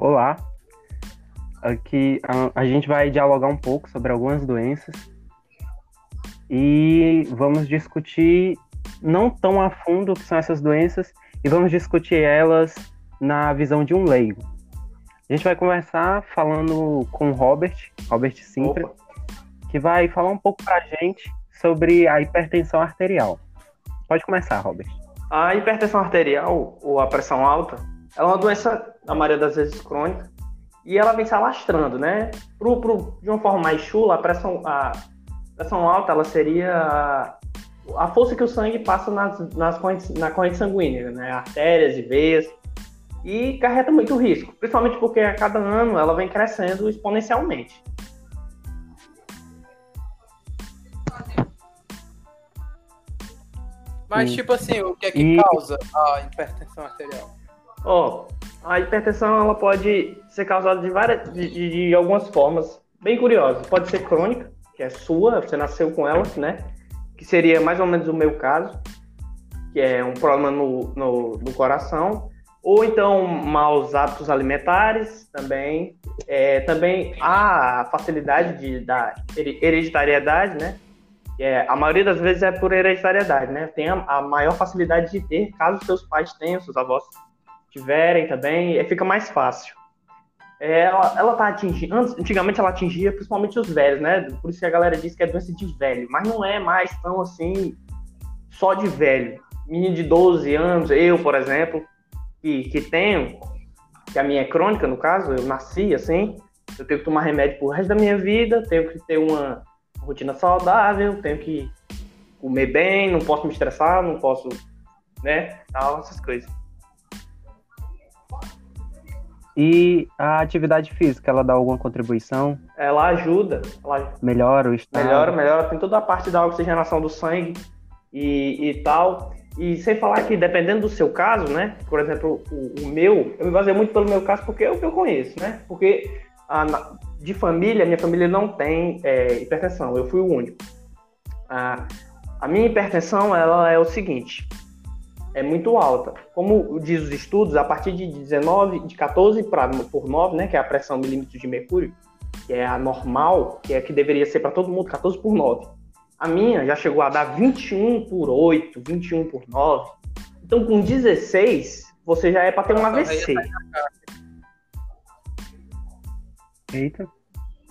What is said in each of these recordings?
Olá. Aqui a, a, gente vai dialogar um pouco sobre algumas doenças e vamos discutir não tão a fundo o que são essas doenças e vamos discutir elas na visão de um leigo. A gente vai conversar falando com o Robert, Robert Simpra, Opa. que vai falar um pouco para a gente sobre a hipertensão arterial. Pode começar, Robert. A hipertensão arterial, ou a pressão alta, ela é uma doença, na maioria das vezes, crônica, e ela vem se alastrando, né? Pro, pro, de uma forma mais chula, a pressão, a pressão alta, ela seria a, a força que o sangue passa nas, nas correntes, na corrente sanguínea, né? Artérias e veias, e carrega muito risco, principalmente porque a cada ano ela vem crescendo exponencialmente. Mas, tipo assim, o que é que e... causa a hipertensão arterial? Ó, a hipertensão ela pode ser causada de várias, de, de, algumas formas bem curiosas. Pode ser crônica, que é sua, você nasceu com ela, né? Que seria mais ou menos o meu caso, que é um problema no, no, no coração. Ou então maus hábitos alimentares também. É, também a facilidade de, da hereditariedade, né? É, a maioria das vezes é por hereditariedade, né? Tem a, a, maior facilidade de ter, caso seus pais tenham, seus avós tiverem também, fica mais fácil. É, ela, ela tá atingindo, antigamente ela atingia principalmente os velhos, né? Por isso que a galera diz que é doença de velho, mas não é mais tão assim, só de velho. Menino de 12 anos, eu, por exemplo, que, que tenho, que a minha é crônica, no caso, eu nasci assim, eu tenho que tomar remédio pro resto da minha vida, tenho que ter uma rotina saudável, tenho que comer bem, não posso me estressar, não posso, né, tal, essas coisas. E a atividade física, ela dá alguma contribuição? Ela ajuda. Ela melhora o estado? Melhora, melhora. Tem toda a parte da oxigenação do sangue e, e tal. E sem falar que, dependendo do seu caso, né? Por exemplo, o, o meu, eu me baseio muito pelo meu caso porque é o que eu conheço, né? Porque a, de família, minha família não tem é, hipertensão, eu fui o único. A, a minha hipertensão, ela é o seguinte, é muito alta. Como diz os estudos, a partir de 19, de 14 pra, por 9, né, que é a pressão milímetros de mercúrio, que é a normal, que é a que deveria ser para todo mundo, 14 por 9. A minha já chegou a dar 21 por 8, 21 por 9. Então, com 16, você já é para ter um AVC. Eita.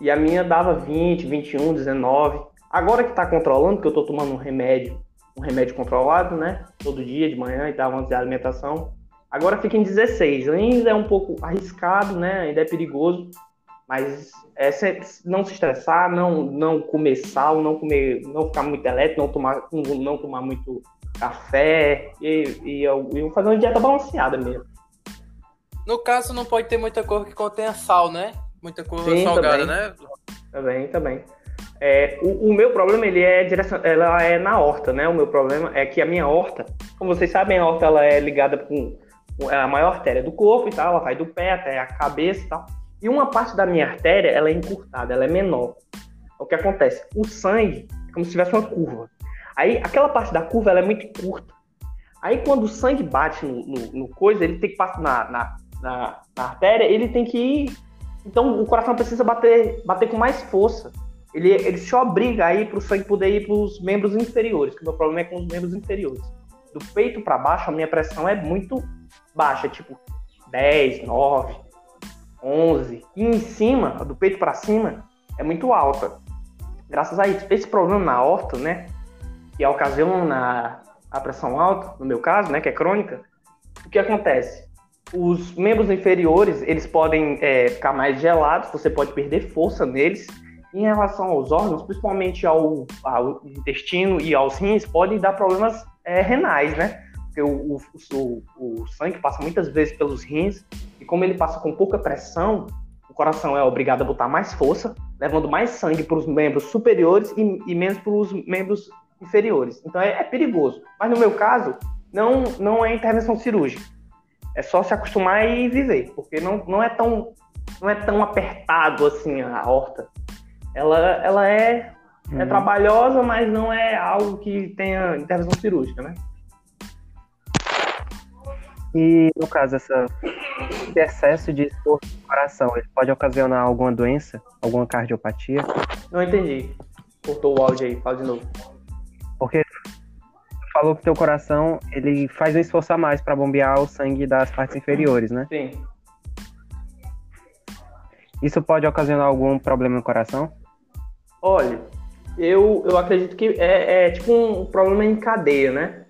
E a minha dava 20, 21, 19. Agora que tá controlando, que eu tô tomando um remédio, um remédio controlado, né? Todo dia, de manhã e tal, antes da alimentação. Agora fica em 16. Ainda é um pouco arriscado, né? Ainda é perigoso. Mas é não se estressar, não, não comer sal, não comer, não ficar muito elétrico, não tomar, não, tomar muito café e, e, e fazer uma dieta balanceada mesmo. No caso, não pode ter muita coisa que contenha sal, né? Muita coisa Sim, salgada, também. né? Também, também. É, o, o, meu problema ele é direção, ela é na horta, né? O meu problema é que a minha horta, como vocês sabem, a horta ela é ligada com, com a maior artéria do corpo e tal, ela vai do pé até a cabeça e tal. E uma parte da minha artéria ela é encurtada, ela é menor. O que acontece? O sangue é como se tivesse uma curva. Aí aquela parte da curva ela é muito curta. Aí quando o sangue bate no, no, no coisa, ele tem que passar na, na, na, na artéria, ele tem que ir então o coração precisa bater, bater com mais força. Ele, ele se obriga aí para o sangue poder ir para os membros inferiores, que o meu problema é com os membros inferiores. Do peito para baixo, a minha pressão é muito baixa, tipo 10, 9, 11. E em cima, do peito para cima, é muito alta. Graças a isso. Esse problema na horta, né, que ocasiona a pressão alta, no meu caso, né, que é crônica, o que acontece? os membros inferiores eles podem é, ficar mais gelados, você pode perder força neles. Em relação aos órgãos, principalmente ao, ao intestino e aos rins, podem dar problemas é, renais, né? Porque o, o, o, sangue passa muitas vezes pelos rins e como ele passa com pouca pressão, o coração é obrigado a botar mais força, levando mais sangue para os membros superiores e, e menos para os membros inferiores. Então é, é perigoso. Mas no meu caso, não, não é intervenção cirúrgica é só se acostumar e viver, porque não, não é tão não é tão apertado assim a horta. Ela, ela é, é uhum. é trabalhosa, mas não é algo que tenha intervenção cirúrgica, né? E, no caso, essa, esse excesso de esforço no coração, ele pode ocasionar alguma doença, alguma cardiopatia? Não entendi. Cortou o áudio aí, fala de novo. Porque falou que teu coração, ele faz um esforço a mais para bombear o sangue das partes inferiores, né? Sim. Isso pode ocasionar algum problema no coração? Olha, eu, eu acredito que é, é tipo um problema em cadeia, né?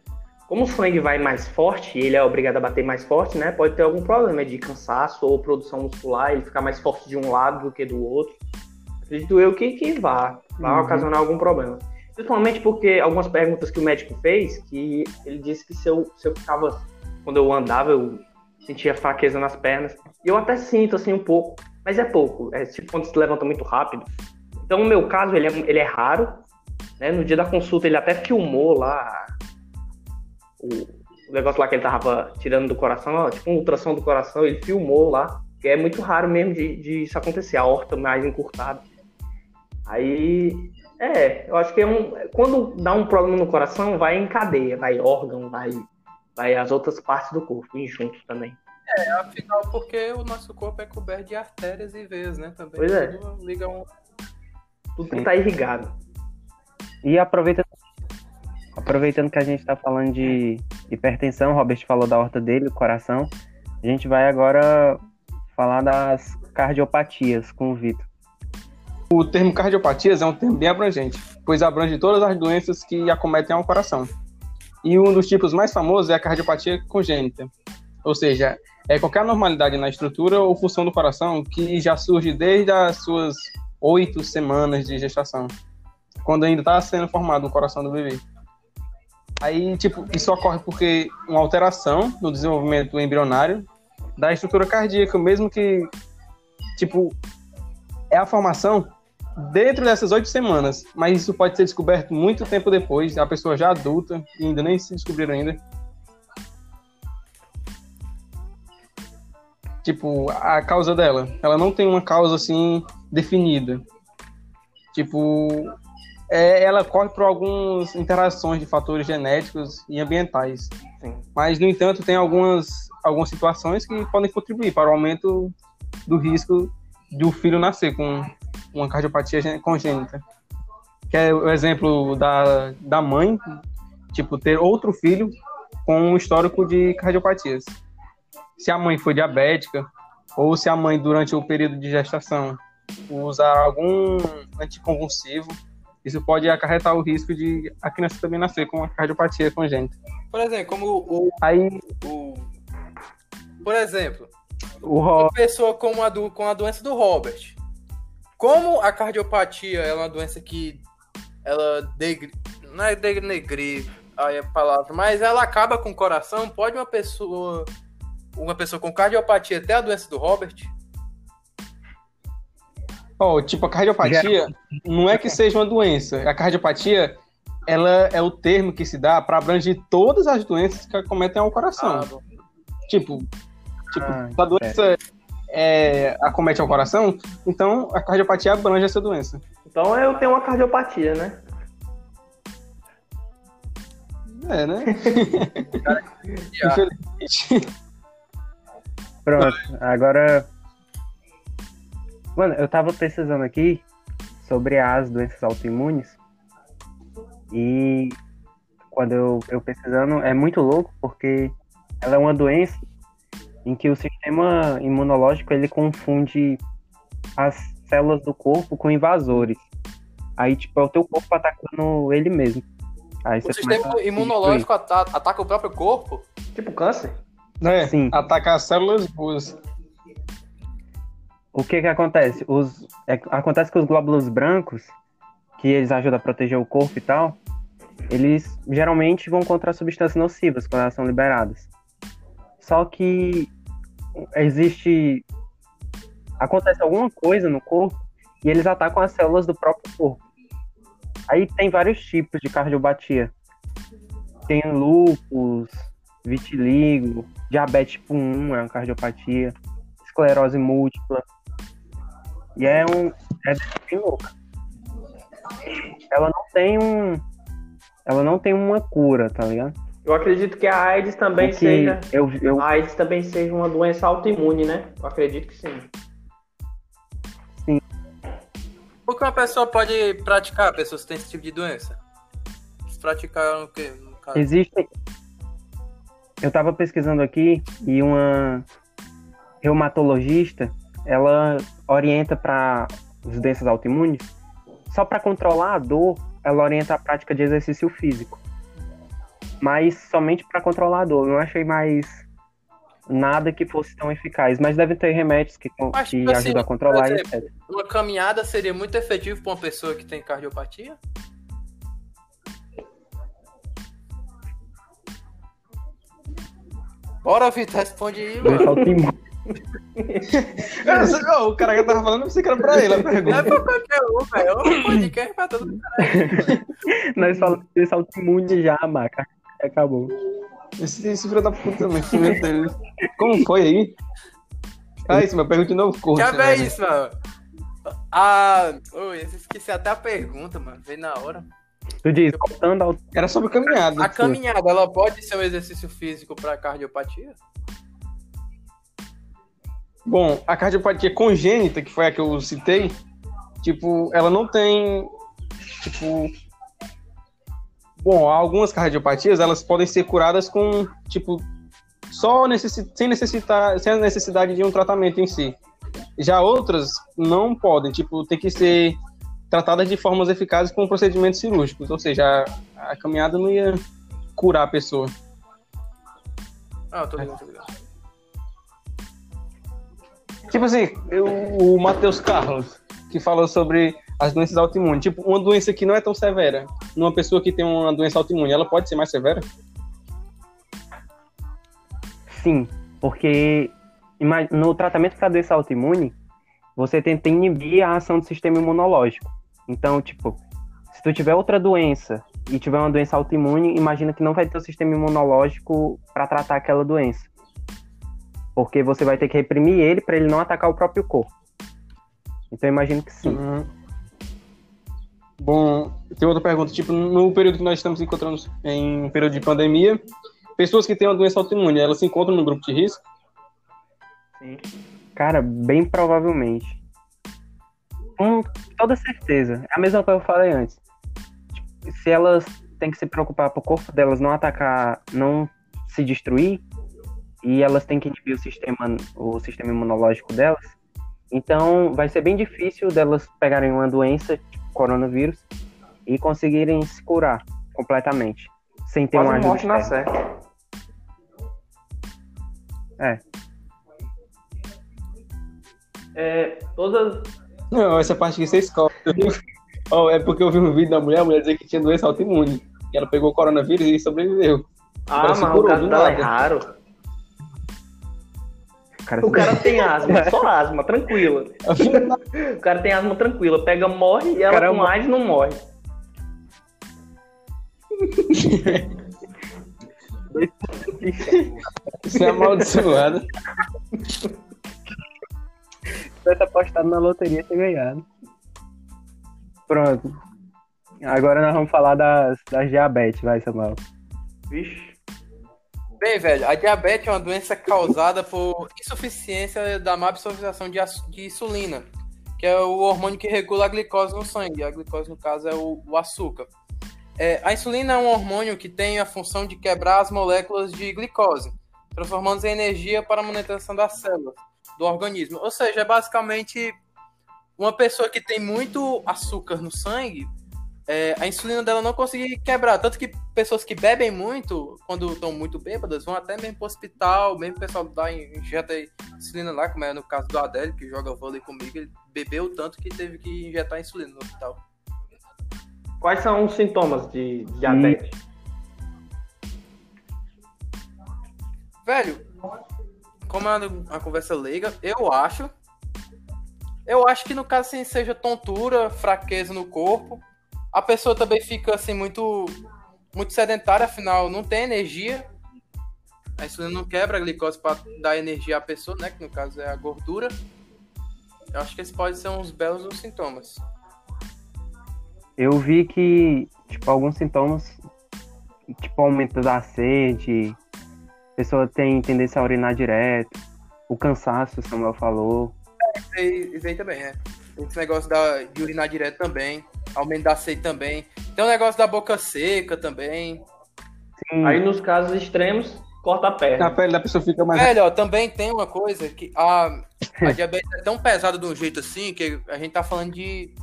Como o sangue vai mais forte, ele é obrigado a bater mais forte, né? Pode ter algum problema de cansaço ou produção muscular, ele ficar mais forte de um lado do que do outro. Acredito eu que, que vá, vai uhum. ocasionar algum problema. Principalmente porque algumas perguntas que o médico fez, que ele disse que se eu, se eu ficava, quando eu andava, eu sentia fraqueza nas pernas. E eu até sinto, assim, um pouco, mas é pouco. É tipo quando se levanta muito rápido. Então, no meu caso, ele é, ele é raro. Né? No dia da consulta, ele até filmou lá o, negócio lá que ele tava tirando do coração, ó, tipo um ultrassom do coração, ele filmou lá, que é muito raro mesmo de, de isso acontecer, a horta mais encurtada. Aí, é, eu acho que é um, quando dá um problema no coração, vai em cadeia, vai órgão, vai, vai as outras partes do corpo, em junto também. É, afinal, porque o nosso corpo é coberto de artérias e veias, né? Também. Pois é. Liga um... Tudo que tá irrigado. E aproveita Aproveitando que a gente está falando de hipertensão, o Robert falou da horta dele, o coração. A gente vai agora falar das cardiopatias com o Vitor. O termo cardiopatias é um termo bem abrangente, pois abrange todas as doenças que acometem ao coração. E um dos tipos mais famosos é a cardiopatia congênita, ou seja, é qualquer anormalidade na estrutura ou função do coração que já surge desde as suas oito semanas de gestação, quando ainda está sendo formado o coração do bebê. Aí, tipo, isso ocorre porque uma alteração no desenvolvimento embrionário da estrutura cardíaca, mesmo que, tipo, é a formação dentro dessas oito semanas, mas isso pode ser descoberto muito tempo depois, a pessoa já adulta e ainda nem se descobriram ainda. Tipo, a causa dela, ela não tem uma causa assim definida. Tipo, é, ela corre por algumas interações de fatores genéticos e ambientais. Sim. Mas, no entanto, tem algumas, algumas situações que podem contribuir para o aumento do risco de o filho nascer com uma cardiopatia congênita. Que é o exemplo da, da mãe, tipo, ter outro filho com um histórico de cardiopatias. Se a mãe foi diabética, ou se a mãe, durante o período de gestação, usar algum anticonvulsivo, isso pode acarretar o risco de a criança também nascer com uma cardiopatia congênita. Por exemplo, como o. Aí. O, por exemplo, o uma pessoa com a, do, com a doença do Robert. Como a cardiopatia é uma doença que ela degri, não é denegrir aí a palavra, mas ela acaba com o coração, pode uma pessoa uma pessoa com cardiopatia ter a doença do Robert? Oh, tipo, a cardiopatia não é que seja uma doença. A cardiopatia, ela é o termo que se dá para abranger todas as doenças que acometem ao coração. Ah, tipo, tipo ah, a doença é, acomete ao coração, então a cardiopatia abrange essa doença. Então eu tenho uma cardiopatia, né? É, né? Infelizmente. Pronto, agora Mano, eu tava pesquisando aqui sobre as doenças autoimunes e quando eu, eu pesquisando é muito louco porque ela é uma doença em que o sistema imunológico ele confunde as células do corpo com invasores. Aí, tipo, é o teu corpo atacando ele mesmo. Aí o sistema imunológico ataca, ataca o próprio corpo? Tipo câncer? É, Sim. ataca as células boas o que que acontece? Os, é, acontece que os glóbulos brancos, que eles ajudam a proteger o corpo e tal, eles geralmente vão contra substâncias nocivas quando elas são liberadas. Só que existe. Acontece alguma coisa no corpo e eles atacam as células do próprio corpo. Aí tem vários tipos de cardiopatia. Tem lúpus, vitiligo, diabetes tipo 1 é uma cardiopatia, esclerose múltipla, e é um. É bem louca. Ela não tem um. Ela não tem uma cura, tá ligado? Eu acredito que a AIDS também seja. Eu, eu... A AIDS também seja uma doença autoimune, né? Eu acredito que sim. Sim. O que uma pessoa pode praticar, pessoas que têm esse tipo de doença? Praticar o quê? Existem. Eu estava pesquisando aqui e uma reumatologista ela orienta para os doenças autoimunes só para controlar a dor ela orienta a prática de exercício físico mas somente para controlar a dor. Não achei mais nada que fosse tão eficaz, mas deve ter remédios que, que tipo assim, ajudam a controlar exemplo, etc. Uma caminhada seria muito efetivo para uma pessoa que tem cardiopatia? Bora, Vitor, responde aí, mano. o cara que tava falando, você que era pra ele a pergunta. Não é pra qualquer um, velho. É um podcast pra todo mundo. Nós falamos de salto imune já, maca. Acabou. Esse, esse filho da puta, dele. Como foi aí? Ah, isso, meu pergunta de novo, corpo. Já vê isso, mano. Ah, oi, esqueci até a pergunta, mano. Veio na hora. Tu diz, voltando ao... Era sobre caminhada. A caminhada, ela pode ser um exercício físico para cardiopatia? Bom, a cardiopatia congênita, que foi a que eu citei, tipo, ela não tem, tipo, Bom, algumas cardiopatias elas podem ser curadas com tipo só necessi sem necessitar sem a necessidade de um tratamento em si. Já outras não podem, tipo, tem que ser tratadas de formas eficazes com procedimentos cirúrgicos, ou seja, a, a caminhada não ia curar a pessoa. Ah, tô ligado, tô ligado. Tipo assim, eu, o Matheus Carlos, que falou sobre as doenças autoimunes. Tipo, uma doença que não é tão severa, numa pessoa que tem uma doença autoimune, ela pode ser mais severa? Sim, porque no tratamento para doença autoimune, você tenta inibir a ação do sistema imunológico. Então, tipo, se tu tiver outra doença e tiver uma doença autoimune, imagina que não vai ter o sistema imunológico para tratar aquela doença. Porque você vai ter que reprimir ele para ele não atacar o próprio corpo. Então, imagino que sim. Uhum. Bom, tem outra pergunta, tipo, no período que nós estamos encontrando em um período de pandemia, pessoas que têm uma doença autoimune, elas se encontram no grupo de risco? Sim. Cara, bem provavelmente. Com toda certeza. É a mesma coisa que eu falei antes. Tipo, se elas têm que se preocupar para o corpo delas não atacar, não se destruir, e elas têm que inibir o sistema, o sistema imunológico delas, então vai ser bem difícil delas pegarem uma doença coronavírus e conseguirem se curar completamente, sem ter Quase uma ajuda. morte na. É. É, todas. Não, essa parte que você escolhe. oh, é porque eu vi um vídeo da mulher, a mulher dizer que tinha doença autoimune. Que ela pegou o coronavírus e sobreviveu. Ah, mas o caso dela é raro. Cara, o cara tem asma, só asma, tranquila. o cara tem asma tranquila, pega, morre e ela Caramba. com AIDS não morre. Isso é amaldiçoado. Se tivesse apostado na loteria, ter ganhado. Pronto. Agora nós vamos falar das, das diabetes, vai, Samuel. Vixe. Bem, velho, a diabetes é uma doença causada por insuficiência da má absorção de, de insulina, que é o hormônio que regula a glicose no sangue. A glicose, no caso, é o, o açúcar. É, a insulina é um hormônio que tem a função de quebrar as moléculas de glicose, transformando em energia para a manutenção das células do organismo. Ou seja, é basicamente uma pessoa que tem muito açúcar no sangue é, a insulina dela não conseguir quebrar. Tanto que pessoas que bebem muito, quando estão muito bêbadas, vão até mesmo pro hospital, mesmo o pessoal dá injeta insulina lá, como é no caso do Adélio, que joga vôlei comigo, ele bebeu tanto que teve que injetar insulina no hospital. Quais são os sintomas de diabetes? Velho, como é uma conversa leiga, eu acho. Eu acho que no caso assim, seja tontura, fraqueza no corpo, a pessoa também fica assim muito muito sedentária, afinal não tem energia. A insulina não quebra a glicose para dar energia à pessoa, né? Que no caso é a gordura. Eu acho que esses podem ser uns belos sintomas. Eu vi que, tipo, alguns sintomas tipo aumento da sede, a pessoa tem tendência a urinar direto, o cansaço, Samuel falou. Isso aí, isso aí também, é. Esse negócio da, de urinar direto também, aumento da sede também. Tem o negócio da boca seca também. Sim. Aí nos casos extremos, corta a perna. A pele da pessoa fica mais. Velho, também tem uma coisa que a, a diabetes é tão pesada de um jeito assim que a gente tá falando de,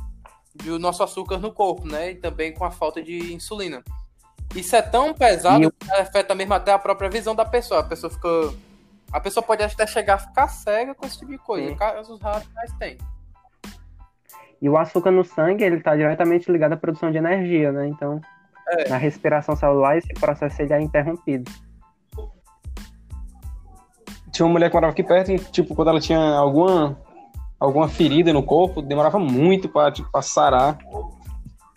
de o nosso açúcar no corpo, né? E também com a falta de insulina. Isso é tão pesado eu... que afeta mesmo até a própria visão da pessoa. A pessoa fica. A pessoa pode até chegar a ficar cega com esse tipo de coisa. Sim. Casos raros, mas tem. E o açúcar no sangue, ele está diretamente ligado à produção de energia, né? Então, é. na respiração celular, esse processo ele é interrompido. Tinha uma mulher que morava aqui perto e, tipo, quando ela tinha alguma, alguma ferida no corpo, demorava muito para tipo, pra sarar.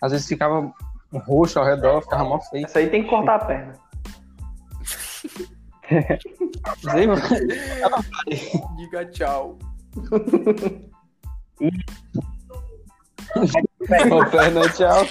Às vezes ficava roxo ao redor, ficava mal feio. Isso aí tem que cortar a perna. Diga tchau. Ô, perna, tchau.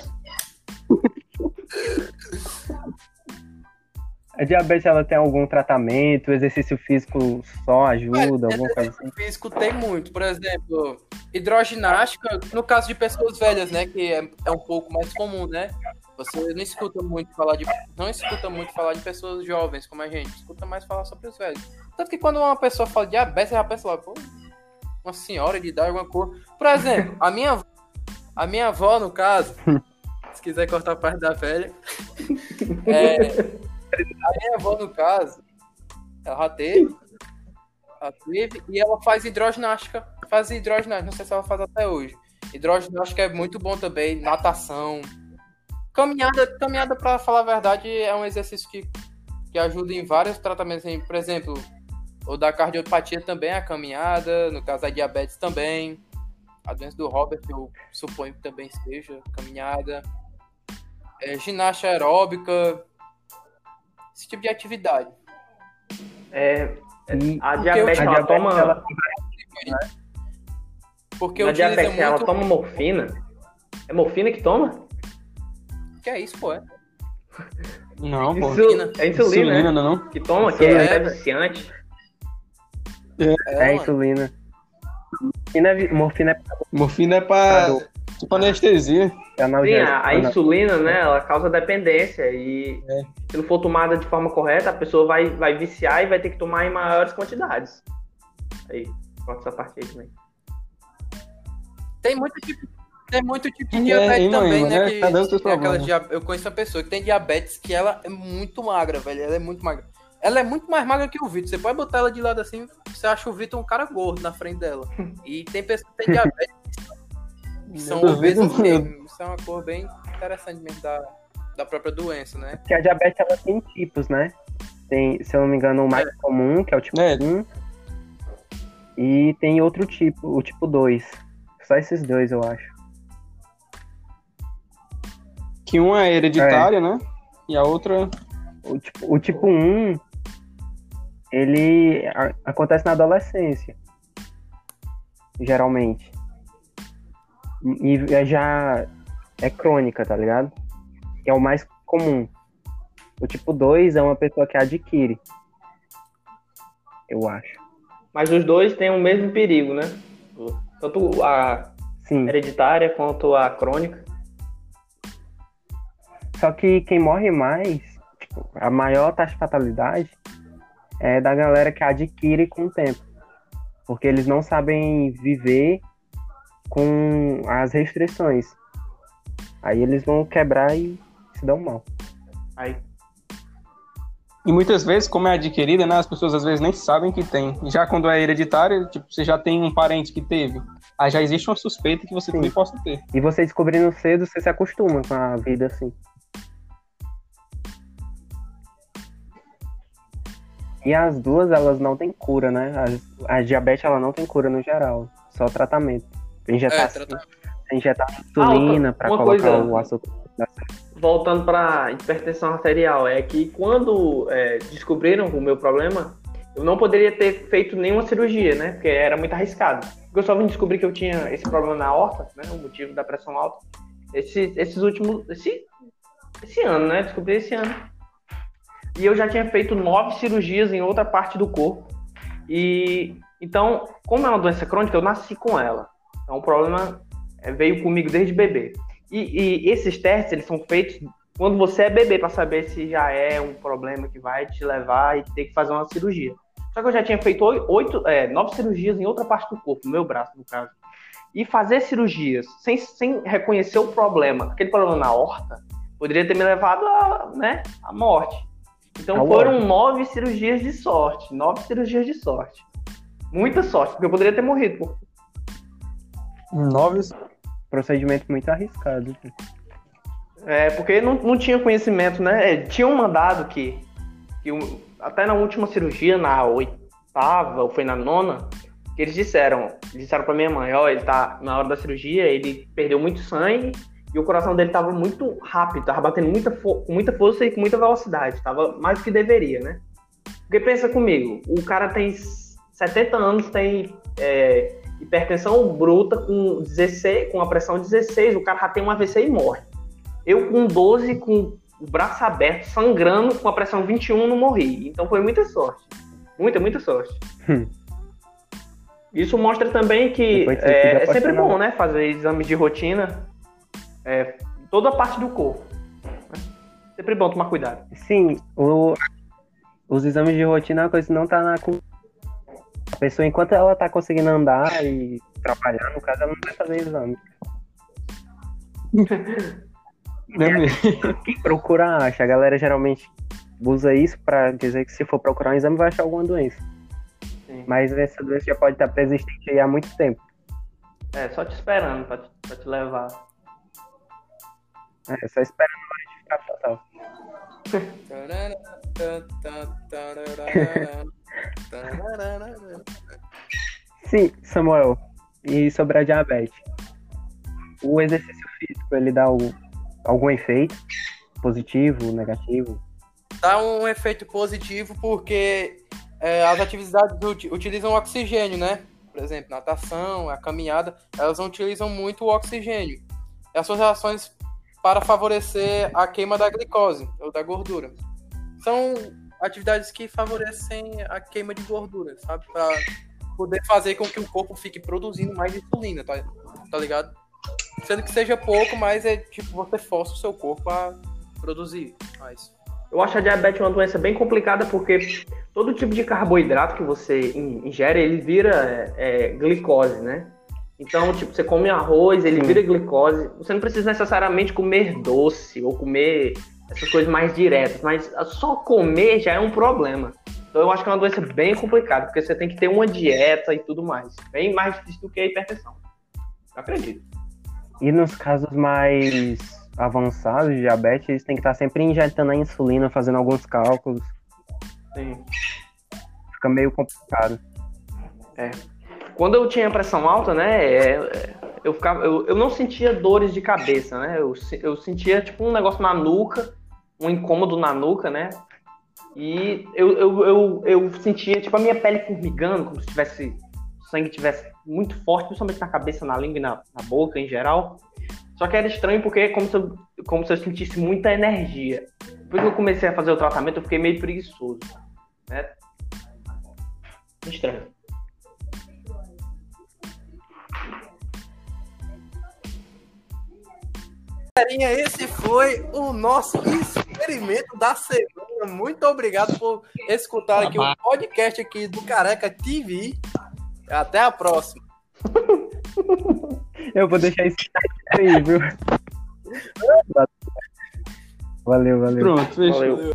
A diabetes ela tem algum tratamento? O exercício físico só ajuda? Mas, alguma coisa assim? físico tem muito. Por exemplo, hidroginástica, no caso de pessoas velhas, né? Que é, é um pouco mais comum, né? Você não escuta muito falar de. Não escuta muito falar de pessoas jovens como a gente, escuta mais falar sobre os velhos. Tanto que quando uma pessoa fala de diabetes, já pensa lá, pô, uma senhora de idade, alguma cor. Por exemplo, a minha, a minha avó, no caso, se quiser cortar a parte da velha, é, a minha avó, no caso, ela já teve, ela teve, e ela faz hidroginástica. Faz hidroginástica, não sei se ela faz até hoje. Hidroginástica é muito bom também, natação. Caminhada, caminhada para falar a verdade, é um exercício que, que ajuda em vários tratamentos. Por exemplo, o da cardiopatia também, a caminhada, no caso da diabetes também. A doença do Robert, eu suponho que também seja caminhada. É, ginástica aeróbica, esse tipo de atividade. É, a diabetes, ela diabetes, toma. Ela... Porque a diabetes, muito... ela toma morfina? É morfina que toma? Que é isso, pô? É? Não, pô. Insulina, é insulina, insulina né? não? Que toma, que é, é viciante. É, é insulina. Morfina é, morfina é, morfina é pra, tipo anestesia. Sim, a, a, insulina, né, ela causa dependência e é. se não for tomada de forma correta, a pessoa vai, vai viciar e vai ter que tomar em maiores quantidades. Aí, corta essa parte aí também. Tem muito tipo, tem muito tipo de é, diabetes é, também, né? né? Que, que eu conheço uma pessoa que tem diabetes que ela é muito magra, velho. Ela é muito magra. Ela é muito mais magra que o Vitor. Você pode botar ela de lado assim, você acha o Vitor um cara gordo na frente dela. E tem pessoas que têm diabetes que são obesos mesmo. Isso é uma cor bem interessante mesmo da, da própria doença, né? Que a diabetes ela tem tipos, né? Tem, se eu não me engano, o mais é. comum, que é o tipo é. 1. E tem outro tipo, o tipo 2. Só esses dois, eu acho. Que uma é hereditária, é. né? E a outra. O tipo, o tipo 1, ele a, acontece na adolescência. Geralmente. E é já é crônica, tá ligado? Que é o mais comum. O tipo 2 é uma pessoa que adquire. Eu acho. Mas os dois têm o mesmo perigo, né? Tanto a Sim. hereditária quanto a crônica. Só que quem morre mais, tipo, a maior taxa de fatalidade é da galera que adquire com o tempo. Porque eles não sabem viver com as restrições. Aí eles vão quebrar e se dão mal. Aí. E muitas vezes, como é adquirida, né, as pessoas às vezes nem sabem que tem. Já quando é hereditária, tipo, você já tem um parente que teve. Aí já existe uma suspeita que você Sim. também possa ter. E você descobrindo cedo, você se acostuma com a vida assim. E as duas, elas não têm cura, né? A, a diabetes, ela não tem cura no geral, só tratamento. Injetar, é, tratamento. injetar insulina ah, para colocar coisa, o açúcar. Voltando para hipertensão arterial, é que quando é, descobriram o meu problema, eu não poderia ter feito nenhuma cirurgia, né? Porque era muito arriscado. Porque eu só vim descobrir que eu tinha esse problema na horta, né? O motivo da pressão alta. Esse, esses últimos. Esse, esse ano, né? Descobri esse ano. E eu já tinha feito nove cirurgias em outra parte do corpo. E então, como é uma doença crônica, eu nasci com ela. Então o problema é, veio comigo desde bebê. E, e esses testes eles são feitos quando você é bebê para saber se já é um problema que vai te levar e ter que fazer uma cirurgia. Só que eu já tinha feito oito, é, nove cirurgias em outra parte do corpo, no meu braço, no caso. E fazer cirurgias sem, sem reconhecer o problema, aquele problema na horta, poderia ter me levado né, à morte. Então foram nove cirurgias de sorte. Nove cirurgias de sorte. Muita sorte, porque eu poderia ter morrido. Pô. Nove procedimento muito arriscado. É, porque não, não tinha conhecimento, né? É, tinha um mandado que, que até na última cirurgia, na oitava ou foi na nona, que eles disseram, disseram pra minha mãe, ó, ele tá na hora da cirurgia, ele perdeu muito sangue e o coração dele tava muito rápido, tava batendo muita com muita força e com muita velocidade, tava mais do que deveria, né? Porque pensa comigo, o cara tem 70 anos, tem é, hipertensão bruta com 16, com a pressão 16, o cara já tem um AVC e morre. Eu com 12, com o braço aberto, sangrando, com a pressão 21, não morri. Então foi muita sorte. Muita, muita sorte. Hum. Isso mostra também que é, é sempre bom, né? Fazer exames de rotina. É, toda a parte do corpo. Né? Sempre bom tomar cuidado. Sim, o, os exames de rotina é uma coisa que não tá na a pessoa, enquanto ela tá conseguindo andar e trabalhar, no caso, ela não vai fazer exame. Quem procura acha. A galera geralmente usa isso para dizer que se for procurar um exame vai achar alguma doença. Sim. Mas essa doença já pode estar persistente há muito tempo. É, só te esperando pra te, pra te levar. É, só esperando a ficar fatal. Sim, Samuel. E sobre a diabetes. O exercício físico, ele dá algum, algum efeito? Positivo, negativo? Dá um efeito positivo porque é, as atividades utilizam oxigênio, né? Por exemplo, natação, a caminhada, elas não utilizam muito o oxigênio. E as suas ações para favorecer a queima da glicose ou da gordura. São atividades que favorecem a queima de gordura, sabe? Para poder fazer com que o corpo fique produzindo mais insulina, tá, tá ligado? Sendo que seja pouco, mas é tipo, você força o seu corpo a produzir mais. Eu acho a diabetes uma doença bem complicada porque todo tipo de carboidrato que você ingere, ele vira é, é, glicose, né? Então, tipo, você come arroz, ele vira glicose. Você não precisa necessariamente comer doce ou comer essas coisas mais diretas, mas só comer já é um problema. Então eu acho que é uma doença bem complicada, porque você tem que ter uma dieta e tudo mais. Bem mais difícil do que a hipertensão. Eu acredito. E nos casos mais avançados de diabetes, eles têm que estar sempre injetando a insulina, fazendo alguns cálculos. Sim. Fica meio complicado. É. Quando eu tinha pressão alta, né, é, eu, ficava, eu, eu não sentia dores de cabeça, né? Eu, eu sentia tipo um negócio na nuca, um incômodo na nuca, né? E eu, eu, eu, eu sentia tipo a minha pele formigando, como se tivesse o sangue tivesse muito forte, principalmente na cabeça, na língua e na, na boca em geral. Só que era estranho porque é como se eu, como se eu sentisse muita energia. Depois que eu comecei a fazer o tratamento, eu fiquei meio preguiçoso. Né? Estranho. Galerinha, esse foi o nosso experimento da semana. Muito obrigado por escutar aqui o podcast aqui do Careca TV. Até a próxima. Eu vou deixar isso aí, viu? Valeu, valeu. Pronto, fechou. Valeu.